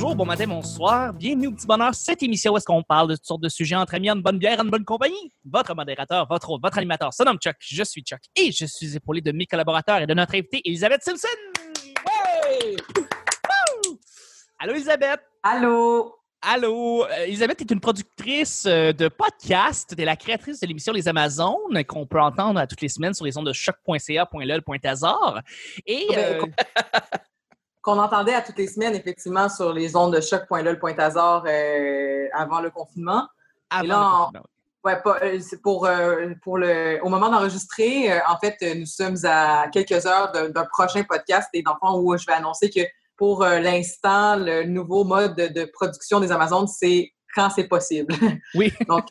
bonjour, bon matin, bonsoir. Bienvenue au Petit Bonheur, cette émission où est-ce qu'on parle de toutes sortes de sujets entre amis, en bonne bière, en bonne compagnie. Votre modérateur, votre hôte, votre animateur se nomme Chuck, je suis Chuck et je suis épaulé de mes collaborateurs et de notre invitée, Elisabeth Simpson. Ouais! Allô, Elisabeth? Allô? Allô, euh, Elisabeth est une productrice euh, de podcast. Tu es la créatrice de l'émission Les Amazones qu'on peut entendre à toutes les semaines sur les ondes de choc.ca.lol.hasard. Et euh, qu'on entendait à toutes les semaines, effectivement, sur les ondes de choc.lol.hasard euh, avant le confinement. avant Et là, le on- confinement, Ouais, pas- euh, pour, euh, pour le, au moment d'enregistrer, euh, en fait, nous sommes à quelques heures d'un prochain podcast et dans le fond où je vais annoncer que pour l'instant, le nouveau mode de, de production des Amazones, c'est quand c'est possible. Oui. Donc,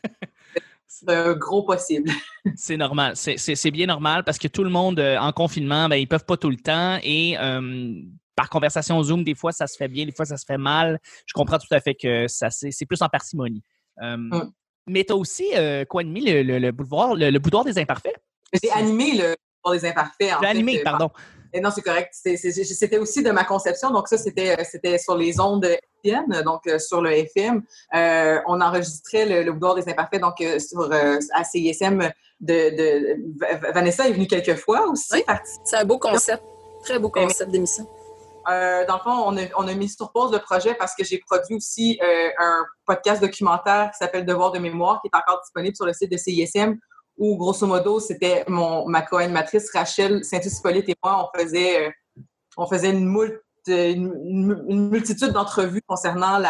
c'est un gros possible. C'est normal. C'est- bien normal parce que tout le monde euh, en confinement, ben, ils peuvent pas tout le temps et euh, par conversation Zoom, des fois ça se fait bien, des fois ça se fait mal. Je comprends tout à fait que ça c'est c'est plus en parcimonie. Euh, Mm. Mais tu as aussi euh, quoi animé le, le, le boudoir, le, le boudoir des imparfaits? J'ai animé le pour les imparfaits. J'ai animé, euh, pardon. Et non, c'est correct. C'est- c'est- C'était aussi de ma conception. Donc, ça, c'était c'était sur les ondes FM, donc euh, sur le FM. Euh, on enregistrait le, le boudoir des imparfaits, donc euh, sur euh, à CISM de, de Va- Vanessa est venue quelques fois aussi. Oui. C'est un beau concept. Très beau concept d'émission. Euh, dans le fond, on a, mis sur pause le projet parce que j'ai produit aussi euh, un podcast documentaire qui s'appelle Devoir de mémoire, qui est encore disponible sur le site de CISM, où, grosso modo, c'était mon ma co-animatrice Rachel Saint-Hippolyte et moi, on faisait, euh, une, multitude d'entrevues concernant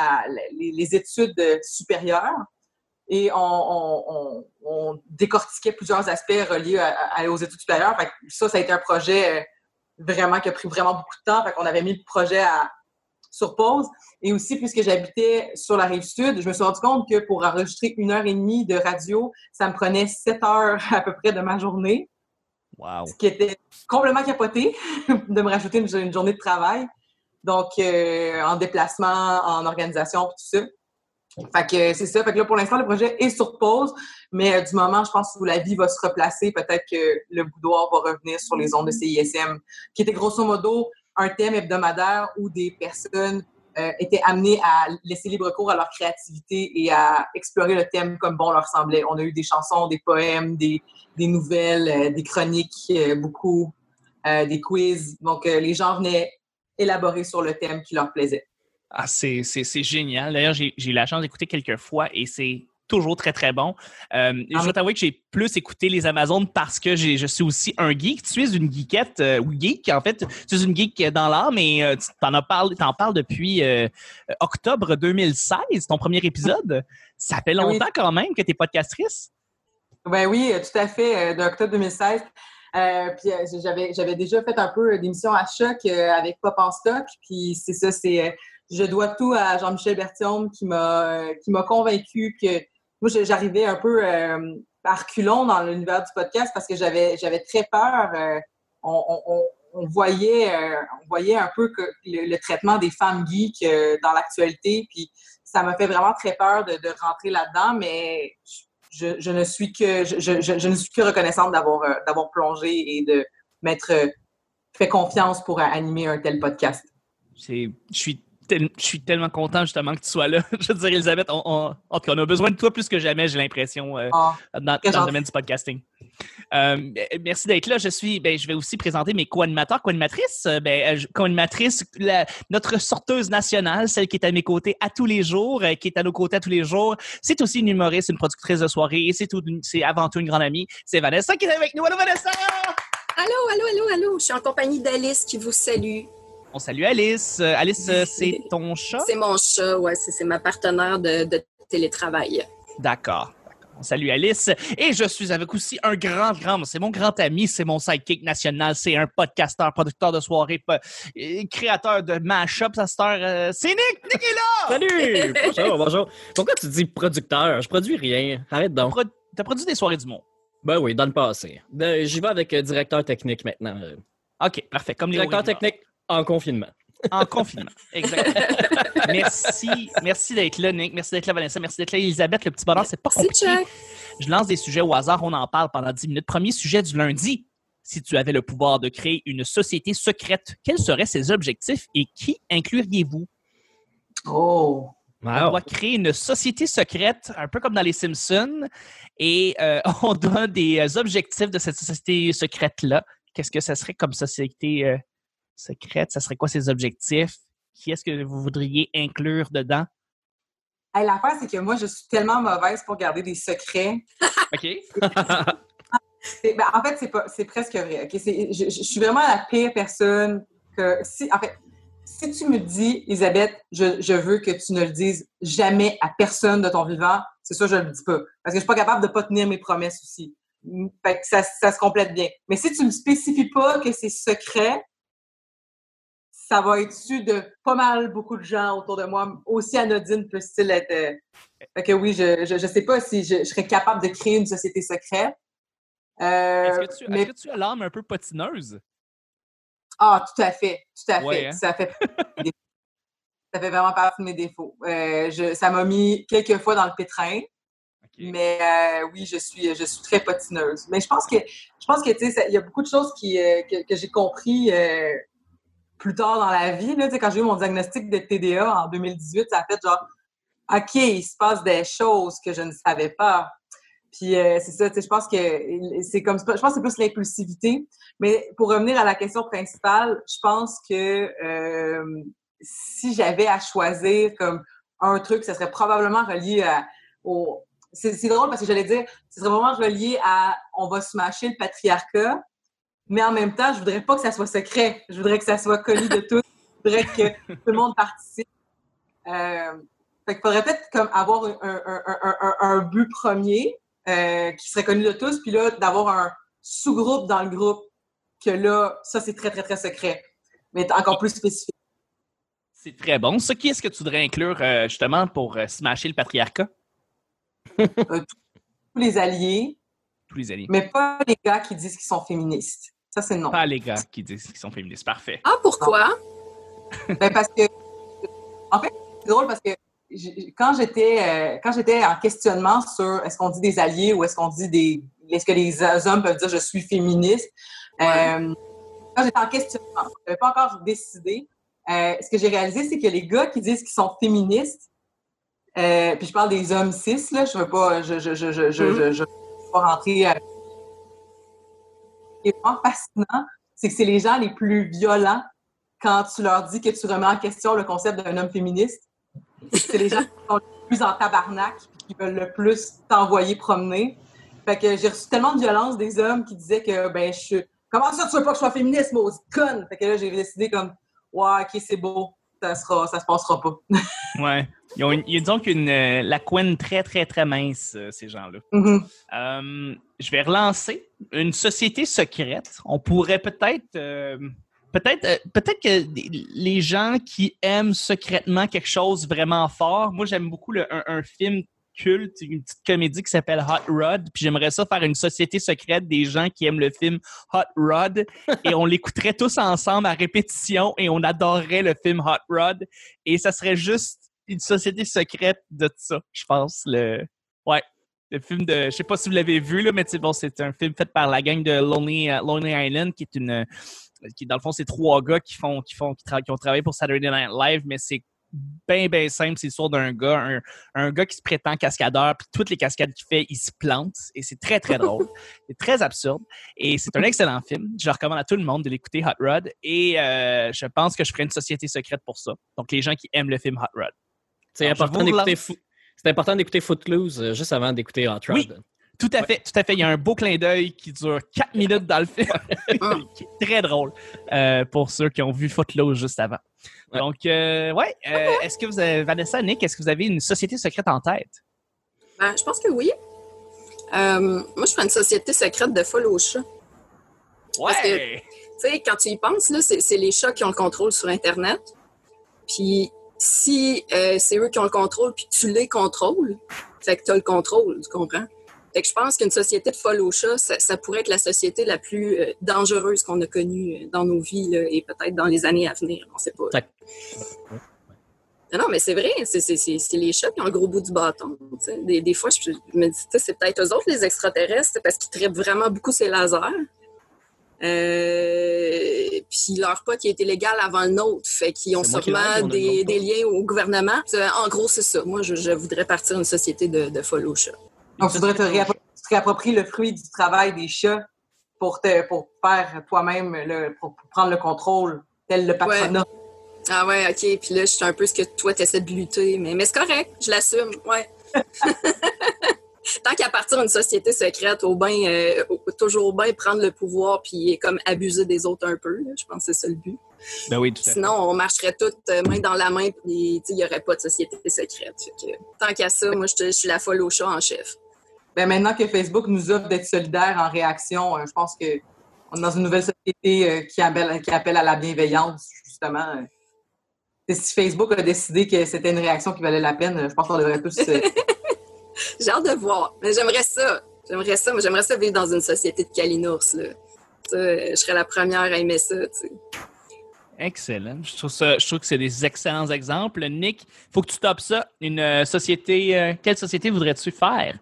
les, études supérieures. Et on, décortiquait plusieurs aspects reliés aux études supérieures. Ça, ça a été un projet vraiment qui a pris vraiment beaucoup de temps. Fait qu'on avait mis le projet à, sur pause. Et aussi, puisque j'habitais sur la rive sud, je me suis rendu compte que pour enregistrer une heure et demie de radio, ça me prenait sept heures à peu près de ma journée, Wow. ce qui était complètement capoté de me rajouter une, une journée de travail. Donc, euh, en déplacement, en organisation, tout ça. Fait que c'est ça. Fait que là, pour l'instant, le projet est sur pause, mais euh, du moment, je pense, où la vie va se replacer, peut-être que le boudoir va revenir sur les ondes de CISM, qui était grosso modo un thème hebdomadaire où des personnes euh, étaient amenées à laisser libre cours à leur créativité et à explorer le thème comme bon leur semblait. On a eu des chansons, des poèmes, des, des nouvelles, euh, des chroniques, euh, beaucoup, euh, des quiz. Donc, euh, les gens venaient élaborer sur le thème qui leur plaisait. Ah, c'est génial. D'ailleurs, j'ai eu la chance d'écouter quelques fois et c'est toujours très, très bon. Euh, je Ah dois t'avouer que j'ai plus écouté les Amazones parce que je suis aussi un geek. Tu es une geekette, euh, ou geek, en fait. Tu es une geek dans l'art, mais euh, tu t'en as parlé, t'en parles depuis octobre 2016, ton premier épisode. Ça fait Ah oui. longtemps quand même que tu es podcastrice. Ben oui, tout à fait, d'octobre 2016. Euh, puis j'avais j'avais déjà fait un peu d'émissions à choc avec Pop en stock. Puis c'est ça, c'est je dois tout à Jean-Michel Bertium qui m'a qui m'a convaincu que moi j'arrivais un peu euh, par reculons dans l'univers du podcast parce que j'avais j'avais très peur. euh, on, on- on- voyait euh, on voyait un peu que le, traitement des femmes geeks euh, dans l'actualité. Puis ça m'a fait vraiment très peur de, de rentrer là-dedans, mais je, je ne suis que je, je- je- ne suis que reconnaissante d'avoir euh, d'avoir plongé et de m'être euh, fait confiance pour animer un tel podcast. C'est, je suis, tel- je suis tellement content justement que tu sois là. je veux dire, Elisabeth, on, on- en tout cas, on a besoin de toi plus que jamais, j'ai l'impression, euh, Ah, dans, le domaine du podcasting. Euh, merci d'être là. Je suis, ben, je vais aussi présenter mes co-animateurs, co-animatrices. Euh, Ben, co-animatrice, notre sorteuse nationale, celle qui est à mes côtés à tous les jours, qui est à nos côtés à tous les jours. C'est aussi une humoriste, une productrice de soirée et c'est tout, c'est avant tout une grande amie. C'est Vanessa qui est avec nous. Allô, Vanessa! Allô, allô, allô, allô. Je suis en compagnie d'Alice qui vous salue. On salue Alice. Euh, Alice, euh, c'est ton chat? C'est mon chat, ouais, c'est c'est ma partenaire de, de télétravail. D'accord. salue Alice. Et je suis avec aussi un grand, grand, c'est mon grand ami, c'est mon sidekick national, c'est un podcasteur, producteur de soirée, créateur de heure. euh, c'est Nick! Nick est là! Salut! Bonjour, bonjour. Pourquoi tu dis producteur? Je produis rien. Arrête donc. Pro- T'as produit des soirées du monde. Ben oui, dans le passé. Ben, J'y vais avec euh, directeur technique maintenant. OK, parfait. Comme les Directeur technique en confinement. En confinement. Exactement. merci. Merci d'être là, Nick. Merci d'être là, Vanessa. Merci d'être là, Elisabeth. Le petit bonheur, c'est pas C'est compliqué. Chuck. Je lance des sujets au hasard, on en parle pendant 10 minutes. Premier sujet du lundi. Si tu avais le pouvoir de créer une société secrète, quels seraient ses objectifs et qui incluriez-vous? Oh! On doit créer une société secrète, un peu comme dans les Simpsons, et euh, on donne des euh, objectifs de cette société secrète-là. Qu'est-ce que ça serait comme société euh, secrète? Ça serait quoi ces objectifs? Qui est-ce que vous voudriez inclure dedans? Hey, L'affaire, c'est que moi, je suis tellement mauvaise pour garder des secrets. OK. Ben, en fait, c'est presque vrai. Je, suis vraiment la pire personne que si. En fait, si tu me dis, Elisabeth, je, je veux que tu ne le dises jamais à personne de ton vivant, c'est sûr, je ne le dis pas. Parce que je suis pas capable de pas tenir mes promesses aussi. Mm, Fait que ça, ça se complète bien. Mais si tu me spécifies pas que c'est secret, ça va être su de pas mal beaucoup de gens autour de moi. Aussi anodine peut-il être. Fait que oui, je, je, je sais pas si je, je serais capable de créer une société secrète. Euh, Est-ce que, tu, que as l'âme un peu patineuse? Ah, tout à fait, tout à Ouais, fait. hein? Ça fait ça fait vraiment partie de mes défauts. Euh, je, ça m'a mis quelques fois dans le pétrin, mais euh, oui, je suis, je suis très patineuse. Mais je pense que, je pense que, il y a beaucoup de choses qui, euh, que, que j'ai compris plus tard dans la vie. Là, quand j'ai eu mon diagnostic de TDA en 2018, ça a fait genre, OK, il se passe des choses que je ne savais pas. Puis euh, c'est ça, je pense que c'est comme je pense c'est plus l'impulsivité. Mais pour revenir à la question principale, je pense que euh, si j'avais à choisir comme un truc, ce serait probablement relié à, au. C'est drôle parce que j'allais dire, ce serait vraiment relié à on va smasher le patriarcat, mais en même temps, je voudrais pas que ça soit secret. Je voudrais que ça soit connu de tous. Je voudrais que tout le monde participe. Euh, fait qu'il faudrait peut-être comme avoir un, un, un, un, but premier euh, qui serait connu de tous, puis là, d'avoir un sous-groupe dans le groupe que là, ça, c'est très, très, très secret, mais encore plus spécifique. C'est très bon. Ça, qui est-ce que tu voudrais inclure euh, justement pour euh, smasher le patriarcat? Tous les alliés, Tous les alliés. mais pas les gars qui disent qu'ils sont féministes. Ça, c'est non. Pas les gars qui disent qu'ils sont féministes. Parfait. Ah, pourquoi? Ben, parce que, en fait, c'est drôle parce que j'ai- quand j'étais euh, quand j'étais en questionnement sur est-ce qu'on dit des alliés ou est-ce qu'on dit des est-ce que les hommes peuvent dire je suis féministe euh, quand j'étais en questionnement je n'avais pas encore décidé euh, ce que j'ai réalisé c'est que les gars qui disent qu'ils sont féministes euh, puis je parle des hommes cis là je veux pas je je je je je, je, je veux pas rentrer euh, qui est vraiment fascinant c'est que c'est les gens les plus violents quand tu leur dis que tu remets en question le concept d'un homme féministe. C'est les gens qui sont le plus en tabarnak qui veulent le plus t'envoyer promener. Fait que j'ai reçu tellement de violence des hommes qui disaient que, ben, je suis. Comment ça, tu veux pas que je sois féministe, maudite conne? Fait que là, j'ai décidé comme, ouais, ok, c'est beau, ça, sera, ça se passera pas. Ouais. Ils ont, une- ils ont une, euh, la couenne très, très, très mince, euh, ces gens-là. Mhm. Euh, je vais relancer une société secrète. On pourrait peut-être. Peut-être peut-être que les gens qui aiment secrètement quelque chose vraiment fort, moi j'aime beaucoup le- un, un film culte, une petite comédie qui s'appelle Hot Rod, puis j'aimerais ça faire une société secrète des gens qui aiment le film Hot Rod et on l'écouterait tous ensemble à répétition et on adorerait le film Hot Rod et ça serait juste une société secrète de ça, je pense le ouais, le film de je sais pas si vous l'avez vu là mais bon, c'est un film fait par la gang de Lonely euh, Lonely Island qui est une qui dans le fond c'est trois gars qui font qui font qui ont travaillé pour Saturday Night Live mais c'est bien bien simple c'est l'histoire d'un gars un, un gars qui se prétend cascadeur puis toutes les cascades qu'il fait il se plante et c'est très très drôle. C'est très absurde et c'est un excellent film. Je recommande à tout le monde de l'écouter Hot Rod et euh, je pense que je ferai une société secrète pour ça. Donc les gens qui aiment le film Hot Rod. C'est important d'écouter c'est important d'écouter Footloose euh, juste avant d'écouter Hot Rod. Oui. Tout à fait, tout à fait. Il y a un beau clin d'œil qui dure 4 minutes dans le film, qui est très drôle euh, pour ceux qui ont vu Footloose juste avant. Ouais. Donc, euh, ouais, euh, est-ce que vous avez, Vanessa, Nick, est-ce que vous avez une société secrète en tête? Ben, je pense que oui. Euh, moi, je ferais une société secrète de folle aux chats. Parce que- Tu sais, quand tu y penses, là, c'est c'est les chats qui ont le contrôle sur Internet. Puis si euh, c'est eux qui ont le contrôle, puis tu les contrôles, fait que tu as le contrôle, tu comprends? Fait que je pense qu'une société de folle aux chats, ça, ça pourrait être la société la plus euh, dangereuse qu'on a connue euh, dans nos vies là, et peut-être dans les années à venir. On sait pas. Non, non, mais c'est vrai, c'est- les chats qui ont le gros bout du bâton. Des, des fois, je, me dis, c'est peut-être eux autres, les extraterrestres, parce qu'ils traitent vraiment beaucoup ces lasers. Euh, puis leur pote qui était légal avant le nôtre, fait qu'ils ont sûrement des, liens au gouvernement. En gros, c'est ça. Moi, je, je voudrais partir une société de, de follow chat. Donc, tu voudrais te réappro- tu te réappropries le fruit du travail des chats pour, te, pour faire toi-même, le, pour, pour prendre le contrôle, tel le patronat. Ah ouais, ok. Puis là, je suis un peu ce que toi, tu essaies de lutter. Mais, mais c'est correct, je l'assume. Ouais. Tant qu'à partir d'une société secrète, au bain, euh, au- toujours bien prendre le pouvoir puis comme abuser des autres un peu. là. Je pense que c'est ça le but. Ben oui, tout à fait. Sinon, on marcherait toutes euh, main dans la main puis il n'y aurait pas de société secrète. Fait que, tant qu'à ça, moi, je, je suis la folle au chat en chef. Ben, maintenant que Facebook nous offre d'être solidaires en réaction, euh, je pense que on est dans une nouvelle société euh, qui, appelle, qui appelle à la bienveillance, justement. euh. Et si Facebook a décidé que c'était une réaction qui valait la peine, je pense qu'on devrait tous. euh, J'ai hâte de voir. Mais j'aimerais ça. J'aimerais ça. Moi, j'aimerais ça vivre dans une société de calinours. Là. Je serais la première à aimer ça. Excellent. Je trouve, ça, je trouve que c'est des excellents exemples. Nick, faut que tu topes ça. Une société, euh, quelle société voudrais-tu faire?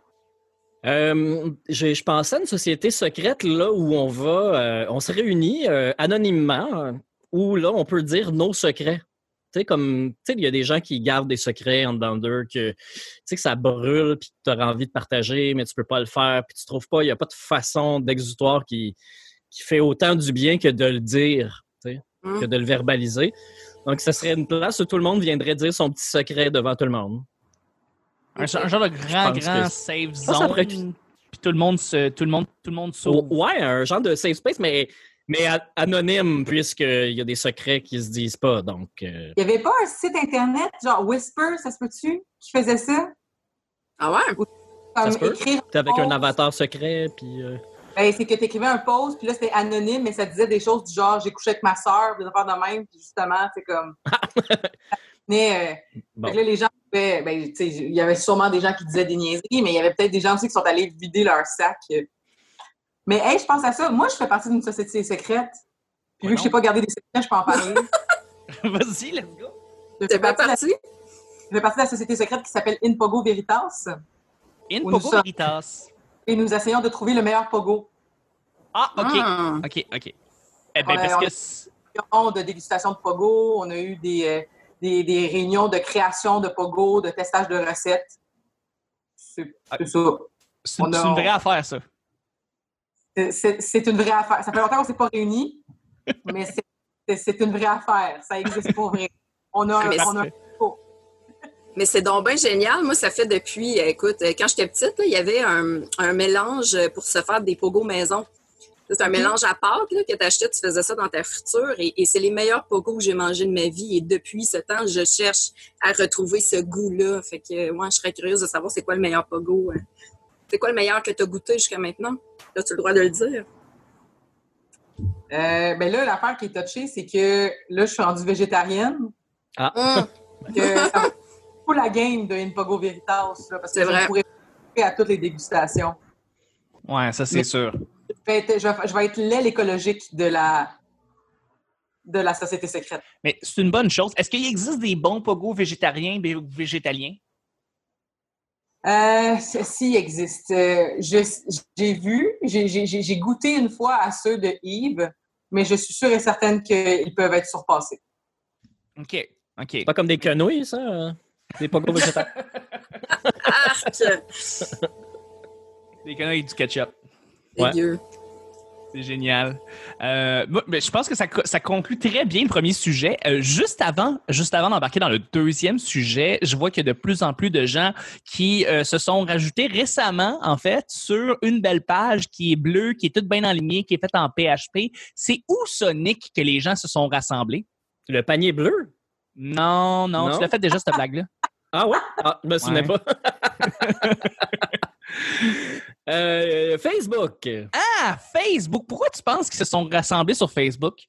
Euh, je pensais à une société secrète là où on va, euh, on se réunit euh, anonymement, où là on peut dire nos secrets. Tu sais, comme, tu sais, il y a des gens qui gardent des secrets en dedans d'eux, que, tu sais, que ça brûle, puis que tu as envie de partager, mais tu peux pas le faire, puis tu trouves pas, il n'y a pas de façon d'exutoire qui, qui fait autant du bien que de le dire, tu sais, Hum. que de le verbaliser. Donc, ce serait une place où tout le monde viendrait dire son petit secret devant tout le monde. Un, un genre de grand, grand safe ça zone. pourrait Puis tout le monde se, tout le monde, tout le monde sauve. Ouais, un genre de safe space, mais, mais anonyme, puisqu'il y a des secrets qui se disent pas. Donc, euh, Il n'y avait pas un site Internet, genre Whisper, ça se peut-tu, qui faisait ça? Ah ouais? Comme se peut. écrire. t'es avec un avatar secret, puis. euh, Ben, c'est que tu écrivais un post, puis là, c'était anonyme, mais ça disait des choses du genre j'ai couché avec ma soeur, des affaires de même, puis justement, c'est comme. mais euh, bon. là, les gens ben, il y avait sûrement des gens qui disaient des niaiseries, mais il y avait peut-être des gens aussi qui sont allés vider leur sac. Mais hey, je pense à ça. Moi, je fais partie d'une société secrète. Puis Ouais, vu que je sais pas garder des secrets, je peux en parler. Vas-y, let's go. Je fais pas partie de la- parti? je fais partie de la société secrète qui s'appelle Inpogo Veritas. In Où nous Pogo sommes. Veritas. Et nous essayons de trouver le meilleur pogo. Ah, OK. Ah. OK, OK. Eh On bien, a- parce on que... a- c'est- réunions de dégustation de pogo, on a eu des, euh, des, des réunions de création de pogo, de testage de recettes. C'est c'est ça. C'est une vraie affaire, ça. C'est- une vraie affaire. Ça fait longtemps qu'on ne s'est pas réunis, mais c'est- une vraie affaire. Ça existe pour vrai. On a, un- Mais on a un- Mais c'est donc bien génial. Moi, ça fait depuis, euh, écoute, euh, quand j'étais petite, là, il y avait un, un mélange pour se faire des pogos maison. C'est un mélange à pâte là, que tu achetais, tu faisais ça dans ta friture et, et c'est les meilleurs pogos que j'ai mangés de ma vie. Et depuis ce temps, je cherche à retrouver ce goût-là. Fait que moi, je serais curieuse de savoir c'est quoi le meilleur pogo. hein. C'est quoi le meilleur que tu as goûté jusqu'à maintenant? As-tu le droit de le dire? Euh, ben là, l'affaire qui est touchée, c'est que là, je suis rendue végétarienne. Que ça va être pour la game de Inpogo Veritas, là, parce que C'est je pourrais à toutes les dégustations. Ouais, ça, c'est sûr. Je vais être, je vais- je vais être l'aile écologique de la, de la société secrète. Mais c'est une bonne chose. Est-ce qu'il existe des bons pogos végétariens ou végétaliens? Euh, ceci existe. Euh, J'ai vu, j'ai- goûté une fois à ceux de Yves, mais je suis sûre et certaine qu'ils peuvent être surpassés. OK, OK. Pas comme des quenouilles, ça? euh, Des pogos végétales. Arc! Des avec du ketchup. Ouais. C'est génial. Euh, moi, ben, je pense que ça, co- ça conclut très bien le premier sujet. Euh, juste avant, juste avant d'embarquer dans le deuxième sujet, je vois qu'il y a de plus en plus de gens qui euh, se sont rajoutés récemment, en fait, sur une belle page qui est bleue, qui est toute bien alignée, qui est faite en PHP. C'est où, Sonic, que les gens se sont rassemblés? Le panier bleu? Non, non, Non? tu l'as fait déjà, cette blague-là. Ah ouais? Ah, je me souvenais pas. Euh, Facebook. Ah, Facebook! Pourquoi tu penses qu'ils se sont rassemblés sur Facebook?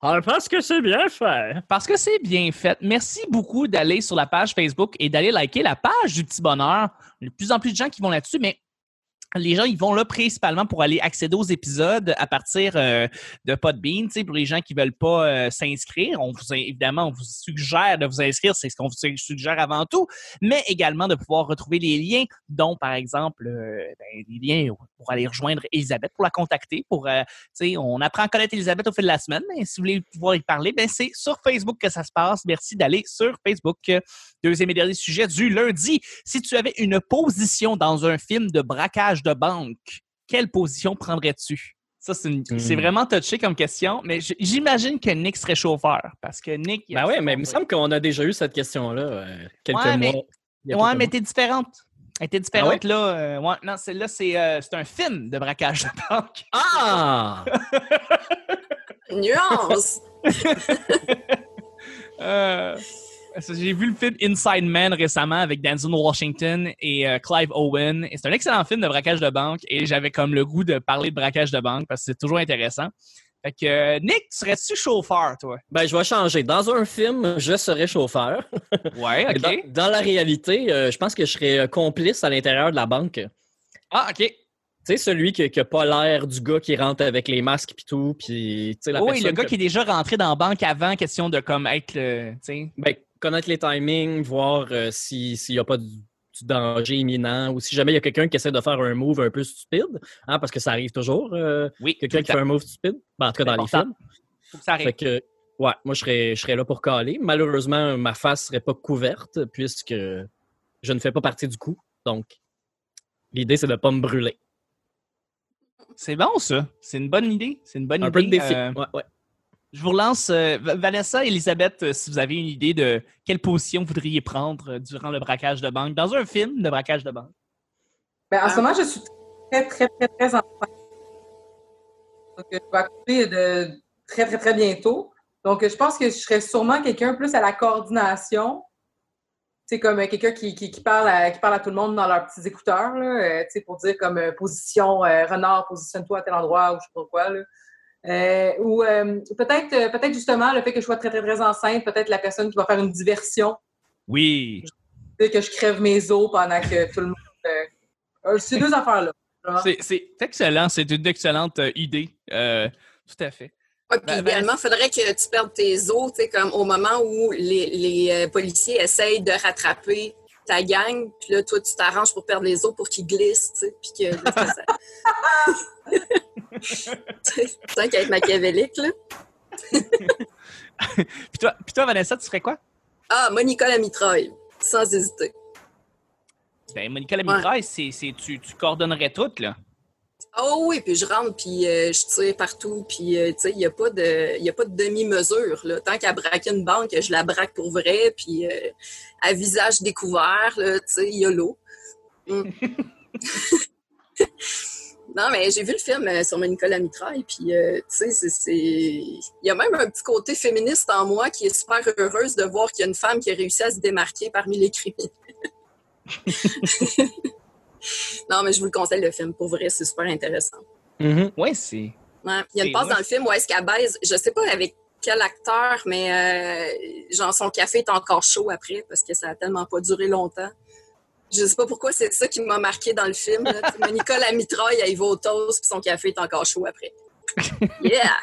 Ah, parce que c'est bien fait. Parce que c'est bien fait. Merci beaucoup d'aller sur la page Facebook et d'aller liker la page du petit bonheur. Il y a de plus en plus de gens qui vont là-dessus, mais les gens, ils vont là principalement pour aller accéder aux épisodes à partir euh, de Podbean. Pour les gens qui ne veulent pas euh, s'inscrire, on vous évidemment, on vous suggère de vous inscrire, c'est ce qu'on vous suggère avant tout, mais également de pouvoir retrouver les liens, dont par exemple euh, ben, les liens pour aller rejoindre Elisabeth, pour la contacter. Pour, on apprend à connaître Elisabeth au fil de la semaine, mais si vous voulez pouvoir y parler, ben, c'est sur Facebook que ça se passe. Merci d'aller sur Facebook. Deuxième et dernier sujet du lundi. Si tu avais une position dans un film de braquage de banque, quelle position prendrais-tu? Ça, c'est, hmm. vraiment touché comme question, mais j'imagine que Nick serait chauffeur parce que Nick. Ben oui, mais il me semble qu'on a déjà eu cette question-là euh, quelques mois. Mais, ouais, mais t'es différente. Elle était différente ah là. Euh, ouais, non, celle-là, c'est, euh, c'est un film de braquage de banque. Ah! Nuance! J'ai vu le film Inside Man récemment avec Denzel Washington et euh, Clive Owen. c'est un excellent film de braquage de banque et j'avais comme le goût de parler de braquage de banque parce que c'est toujours intéressant. Fait que, euh, Nick, serais-tu chauffeur, toi? Ben, je vais changer. Dans un film, je serais chauffeur. Ouais, OK. Dans, la réalité, euh, je pense que je serais complice à l'intérieur de la banque. Ah, OK. Tu sais, celui qui n'a pas l'air du gars qui rentre avec les masques et tout. Puis, oui, le gars qui est déjà rentré dans la banque avant, question de comme être le. Ben, connaître les timings, voir euh, s'il n'y a pas du, danger imminent ou si jamais il y a quelqu'un qui essaie de faire un move un peu stupide, hein, parce que ça arrive toujours. Euh, oui. Quelqu'un qui fait un move stupide. Ben, en tout cas, dans les films. Faut que ça arrive. que, ouais, moi, je serais, je serais là pour caler. Malheureusement, ma face serait pas couverte puisque je ne fais pas partie du coup. Donc, l'idée, c'est de ne pas me brûler. C'est bon, ça. C'est une bonne idée. C'est une bonne un idée. Un peu de défi. Euh, ouais, ouais. Je vous relance. Euh, Vanessa, Elisabeth, euh, si vous avez une idée de quelle position vous voudriez prendre euh, durant le braquage de banque, dans un film de braquage de banque. Ben, en ce moment, je suis très, très, très, très en Donc, je vais accoucher de très, très, très bientôt. Donc, je pense que je serais sûrement quelqu'un plus à la coordination. C'est comme quelqu'un qui, qui, parle à, qui parle à tout le monde dans leurs petits écouteurs, là, pour dire comme position, renard, positionne-toi à tel endroit ou je sais pas quoi. Là. Euh, ou euh, peut-être euh, peut-être justement le fait que je sois très, très, très enceinte, peut-être la personne qui va faire une diversion. Oui. Que je crève mes os pendant que tout le monde. ces deux affaires-là. C'est excellent, c'est une excellente idée. tout à fait. Ouais, puis ben, ben, idéalement, il faudrait que tu perdes tes os, tu sais, comme au moment où les, les policiers essayent de rattraper ta gang, puis là, toi, tu t'arranges pour perdre les os pour qu'ils glissent, tu sais, puis que... C'est qu'à être machiavélique, là. puis, toi, puis toi, Vanessa, tu ferais quoi? Ah, Monica la mitraille, sans hésiter. Ben, Monica la mitraille, c'est, tu, tu coordonnerais tout, là. Oh oui, puis je rentre, puis euh, je tire partout, puis euh, tu sais, il n'y a pas de, y a pas de demi-mesure. Là. Tant qu'à braquer une banque, je la braque pour vrai, puis euh, à visage découvert, tu sais, YOLO. Mm. Non, mais j'ai vu le film euh, sur Nicolas Mitraille, puis euh, tu sais, c'est. Il y a même un petit côté féministe en moi qui est super heureuse de voir qu'il y a une femme qui a réussi à se démarquer parmi les criminels. non, mais je vous le conseille, le film. Pour vrai, c'est super intéressant. Mm-hmm. Oui, c'est. Ouais. Il y a une passe dans le film où est-ce qu'elle baise, je sais pas avec quel acteur, mais euh, genre son café est encore chaud après parce que ça a tellement pas duré longtemps. Je sais pas pourquoi c'est ça qui m'a marqué dans le film. Monica la mitraille, elle y va au toast, puis son café est encore chaud après. Yeah!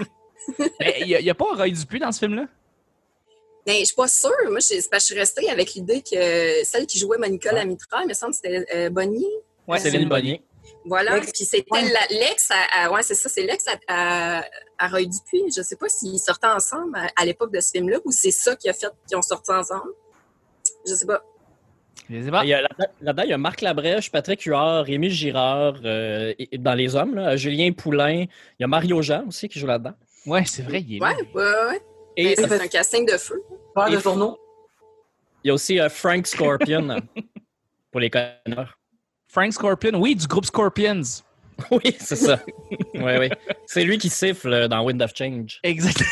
Il n'y a, pas Roy Dupuis dans ce film-là? Ben, je suis pas sûre. Moi, je, je suis restée avec l'idée que celle qui jouait Monica la mitraille, me semble que c'était euh, Bonnie. Oui, Céline Bonnier. Voilà. Puis c'était l'ex, ouais, c'est ça, c'est l'ex à, à, Roy Dupuis. Je sais pas s'ils sortaient ensemble à, l'époque de ce film-là ou c'est ça qui a fait qu'ils ont sorti ensemble. Je sais pas. Là-dedans, il y a Marc Labrèche, Patrick Huard, Rémi Girard euh, dans les hommes, Julien Poulain. Il y a Mario Jean aussi qui joue là-dedans. Oui, c'est vrai, il est Ouais, ouais, ouais. Et ben, c'est un casting de feu. Il y a aussi euh, Frank Scorpion pour les connards. Frank Scorpion, oui, du groupe Scorpions. oui, c'est ça. oui, oui. C'est lui qui siffle dans Wind of Change. Exactement.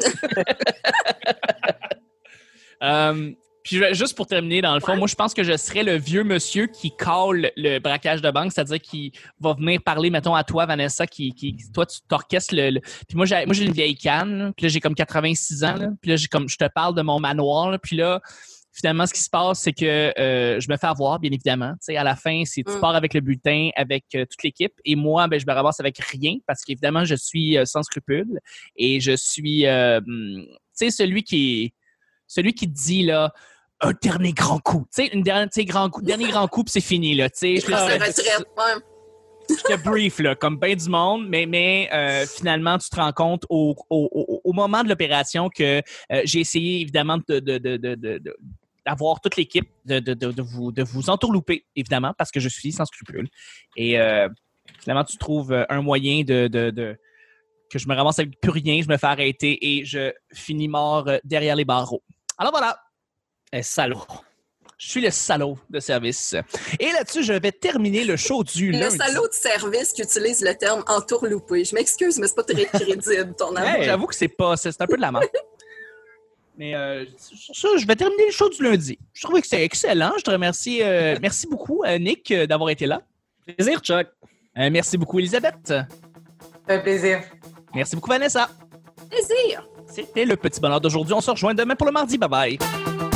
um, Puis juste pour terminer, dans le fond, moi, je pense que je serais le vieux monsieur qui colle le braquage de banque, c'est-à-dire qui va venir parler, mettons, à toi, Vanessa, qui, qui toi, tu t'orchestres le, Puis moi, j'ai, moi, j'ai une vieille canne, puis là, j'ai comme 86 ans, là, puis là, j'ai comme, je te parle de mon manoir, puis là, finalement, ce qui se passe, c'est que euh, je me fais avoir, bien évidemment. Tu sais, à la fin, c'est tu Mm. pars avec le bulletin, avec euh, toute l'équipe, et moi, ben, je me ramasse avec rien parce qu'évidemment, je suis euh, sans scrupules et je suis, euh, hum, tu sais, celui qui celui qui dit là. Un dernier grand coup. Tu sais, une dernière, grand coup, dernier grand coup, puis c'est fini, là. Tu sais, je te- je te- brief, là, comme bien du monde, mais, mais euh, finalement, tu te rends compte au, au, au- au moment de l'opération que euh, j'ai essayé, évidemment, de, de, de, de- d'avoir toute l'équipe, de, de, de, vous, de vous entourlouper, évidemment, parce que je suis sans scrupules. Et euh, finalement, tu trouves un moyen de, de, que je me ramasse avec plus rien, je me fais arrêter et je finis mort derrière les barreaux. Alors voilà, Eh, salaud. je suis le salaud de service. Et là-dessus, je vais terminer le show du Le lundi. salaud de service qui utilise le terme entourloupé. Je m'excuse, mais c'est pas très crédible, ton amour. J'avoue que c'est pas, c'est un peu de la merde. Mais euh, sur ça, je vais terminer le show du lundi. Je trouvais que c'était excellent. Je te remercie. euh, merci beaucoup, euh, Nick, euh, d'avoir été là. Plaisir, Chuck. Euh, merci beaucoup, Elisabeth. Fait plaisir. Merci beaucoup, Vanessa. Plaisir! C'était le petit bonheur d'aujourd'hui. On se rejoint demain pour le mardi. Bye bye.